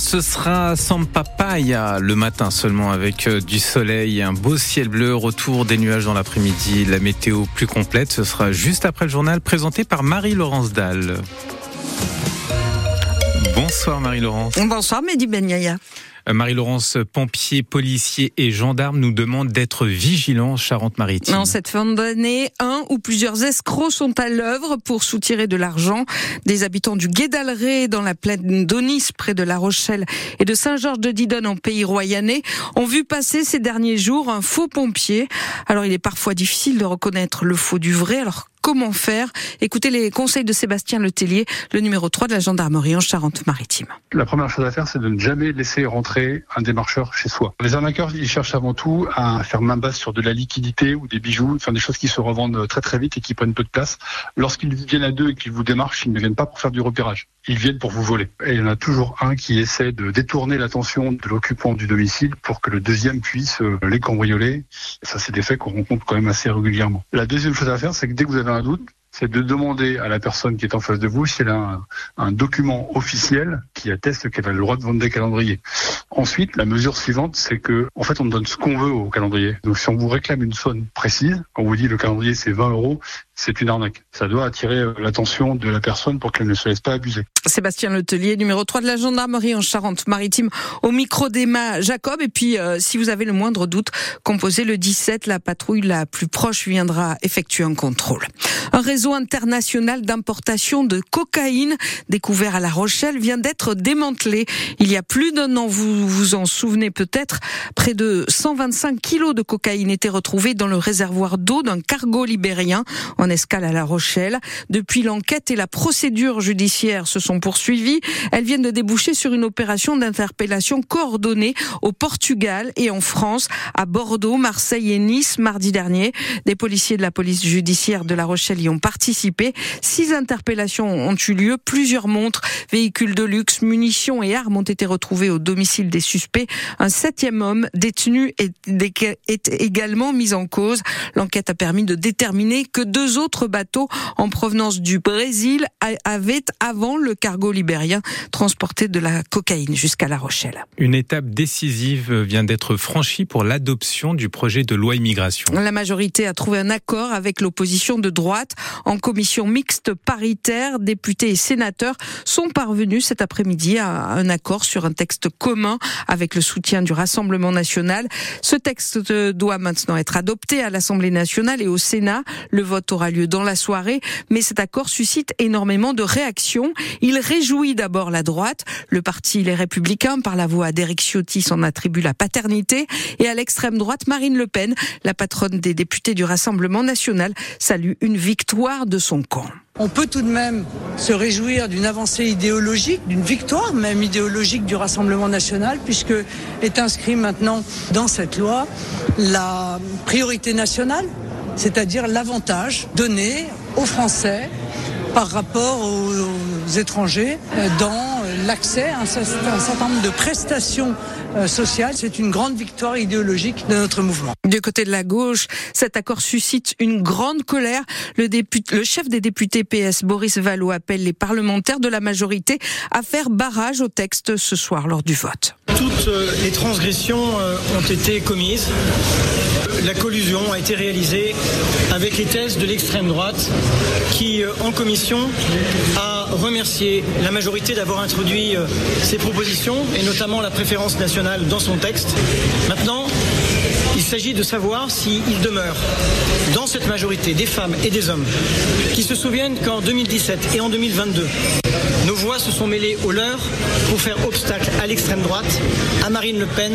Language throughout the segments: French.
ce sera sans papaya le matin seulement avec euh, du soleil, un beau ciel bleu, retour des nuages dans l'après-midi, la météo plus complète. Ce sera juste après le journal présenté par Marie-Laurence Dalle. Bonsoir Marie-Laurence. Bonsoir Mehdi Benyaya. Euh, Marie-Laurence, pompiers, policiers et gendarmes nous demandent d'être vigilants Charente-Maritime. En cette fin d'année, un ou plusieurs escrocs sont à l'œuvre pour soutirer de l'argent. Des habitants du Guédalré, dans la plaine d'Onis, près de La Rochelle, et de Saint-Georges-de-Didonne, en pays royannais, ont vu passer ces derniers jours un faux pompier. Alors, il est parfois difficile de reconnaître le faux du vrai. Comment faire Écoutez les conseils de Sébastien Letellier, le numéro 3 de la gendarmerie en Charente-Maritime. La première chose à faire, c'est de ne jamais laisser rentrer un démarcheur chez soi. Les arnaqueurs, ils cherchent avant tout à faire main basse sur de la liquidité ou des bijoux, enfin des choses qui se revendent très très vite et qui prennent peu de place. Lorsqu'ils viennent à deux et qu'ils vous démarchent, ils ne viennent pas pour faire du repérage. Ils viennent pour vous voler. Et il y en a toujours un qui essaie de détourner l'attention de l'occupant du domicile pour que le deuxième puisse euh, les cambrioler. Ça, c'est des faits qu'on rencontre quand même assez régulièrement. La deuxième chose à faire, c'est que dès que vous avez un doute, c'est de demander à la personne qui est en face de vous si elle a un, un document officiel qui atteste qu'elle a le droit de vendre des calendriers. Ensuite, la mesure suivante, c'est que en fait, on donne ce qu'on veut au calendrier. Donc, si on vous réclame une somme précise, on vous dit le calendrier c'est 20 euros, c'est une arnaque. Ça doit attirer euh, l'attention de la personne pour qu'elle ne se laisse pas abuser. Sébastien Letelier, numéro 3 de la gendarmerie en Charente-Maritime, au micro d'Emma Jacob. Et puis, euh, si vous avez le moindre doute, composez le 17. La patrouille la plus proche viendra effectuer un contrôle. Un réseau international d'importation de cocaïne découvert à La Rochelle vient d'être démantelé. Il y a plus d'un an, vous vous en souvenez peut-être, près de 125 kilos de cocaïne étaient retrouvés dans le réservoir d'eau d'un cargo libérien en escale à La Rochelle. Depuis l'enquête et la procédure judiciaire se sont poursuivies, elles viennent de déboucher sur une opération d'interpellation coordonnée au Portugal et en France, à Bordeaux, Marseille et Nice mardi dernier. Des policiers de la police judiciaire de La Rochelle y ont participé. Six interpellations ont eu lieu. Plusieurs montres, véhicules de luxe, munitions et armes ont été retrouvés au domicile des suspects. Un septième homme détenu est, est également mis en cause. L'enquête a permis de déterminer que deux autres bateaux en provenance du Brésil avaient, avant le cargo libérien, transporté de la cocaïne jusqu'à La Rochelle. Une étape décisive vient d'être franchie pour l'adoption du projet de loi immigration. La majorité a trouvé un accord avec l'opposition de droite en commission mixte paritaire. Députés et sénateurs sont parvenus cet après-midi à un accord sur un texte commun avec le soutien du Rassemblement national. Ce texte doit maintenant être adopté à l'Assemblée nationale et au Sénat. Le vote aura lieu dans la soirée, mais cet accord suscite énormément de réactions. Il réjouit d'abord la droite. Le parti Les Républicains, par la voix d'Éric Ciotti, s'en attribue la paternité. Et à l'extrême droite, Marine Le Pen, la patronne des députés du Rassemblement national, salue une victoire de son camp. On peut tout de même se réjouir d'une avancée idéologique, d'une victoire même idéologique du Rassemblement national, puisque est inscrit maintenant dans cette loi la priorité nationale c'est-à-dire l'avantage donné aux Français par rapport aux étrangers dans l'accès à un certain nombre de prestations euh, sociales. C'est une grande victoire idéologique de notre mouvement. Du côté de la gauche, cet accord suscite une grande colère. Le, député, le chef des députés PS, Boris Vallaud, appelle les parlementaires de la majorité à faire barrage au texte ce soir lors du vote. Euh, les transgressions ont été commises la collusion a été réalisée avec les thèses de l'extrême droite qui, euh, en commission, a remercié la majorité d'avoir introduit euh, ces propositions et notamment la préférence nationale dans son texte. Maintenant, il s'agit de savoir s'il demeure dans cette majorité des femmes et des hommes qui se souviennent qu'en 2017 et en 2022, nos voix se sont mêlées aux leurs pour faire obstacle à l'extrême droite, à Marine Le Pen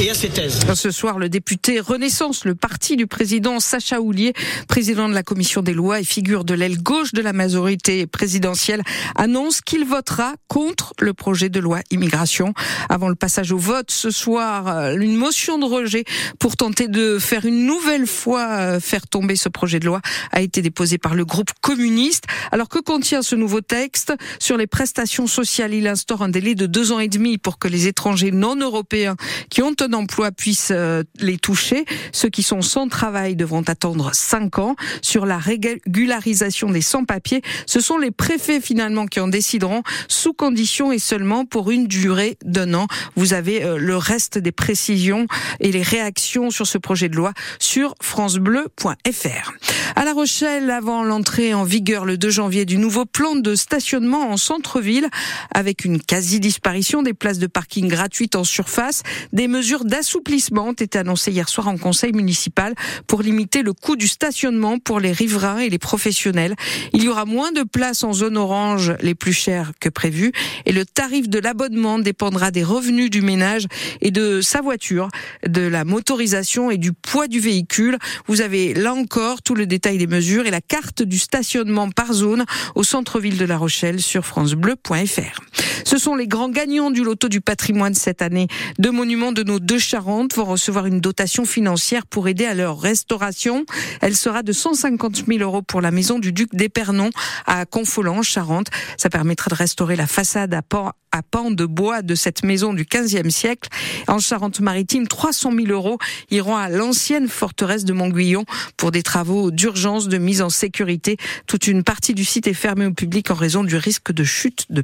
et à ses thèses. Ce soir, le député Renaissance, le parti du président Sacha Houlier, président de la commission des lois et figure de l'aile gauche de la majorité présidentielle, annonce qu'il votera contre le projet de loi immigration. Avant le passage au vote ce soir, euh, une motion de rejet pour tenter de faire une nouvelle fois euh, faire tomber ce projet de loi a été déposée par le groupe communiste. Alors que contient ce nouveau texte sur les les prestations sociales. Il instaure un délai de deux ans et demi pour que les étrangers non européens qui ont un emploi puissent euh, les toucher. Ceux qui sont sans travail devront attendre cinq ans. Sur la régularisation des sans-papiers, ce sont les préfets finalement qui en décideront sous condition et seulement pour une durée d'un an. Vous avez euh, le reste des précisions et les réactions sur ce projet de loi sur francebleu.fr. À La Rochelle, avant l'entrée en vigueur le 2 janvier du nouveau plan de stationnement en centre-ville, avec une quasi-disparition des places de parking gratuites en surface, des mesures d'assouplissement ont été annoncées hier soir en conseil municipal pour limiter le coût du stationnement pour les riverains et les professionnels. Il y aura moins de places en zone orange, les plus chères que prévu, et le tarif de l'abonnement dépendra des revenus du ménage et de sa voiture, de la motorisation et du poids du véhicule. Vous avez là encore tout le détail des mesures et la carte du stationnement par zone au centre-ville de La Rochelle sur francebleu.fr. Ce sont les grands gagnants du loto du patrimoine cette année. Deux monuments de nos deux Charentes vont recevoir une dotation financière pour aider à leur restauration. Elle sera de 150 000 euros pour la maison du duc d'Épernon à Confolant, Charente. Ça permettra de restaurer la façade à port à pan de bois de cette maison du 15e siècle. En Charente-Maritime, 300 000 euros iront à l'ancienne forteresse de Montguillon pour des travaux d'urgence de mise en sécurité. Toute une partie du site est fermée au public en raison du risque de de.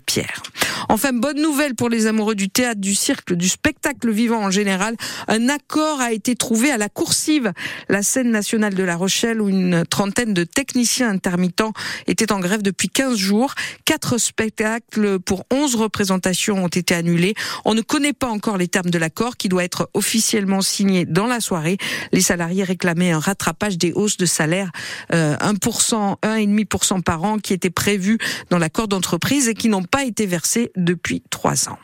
Enfin, bonne nouvelle pour les amoureux du théâtre, du cirque, du spectacle vivant en général. Un accord a été trouvé à la Coursive, la scène nationale de La Rochelle, où une trentaine de techniciens intermittents étaient en grève depuis 15 jours. Quatre spectacles pour 11 représentants ont été annulées. On ne connaît pas encore les termes de l'accord qui doit être officiellement signé dans la soirée. Les salariés réclamaient un rattrapage des hausses de salaire euh, 1%, 1,5% par an qui étaient prévues dans l'accord d'entreprise et qui n'ont pas été versées depuis trois ans.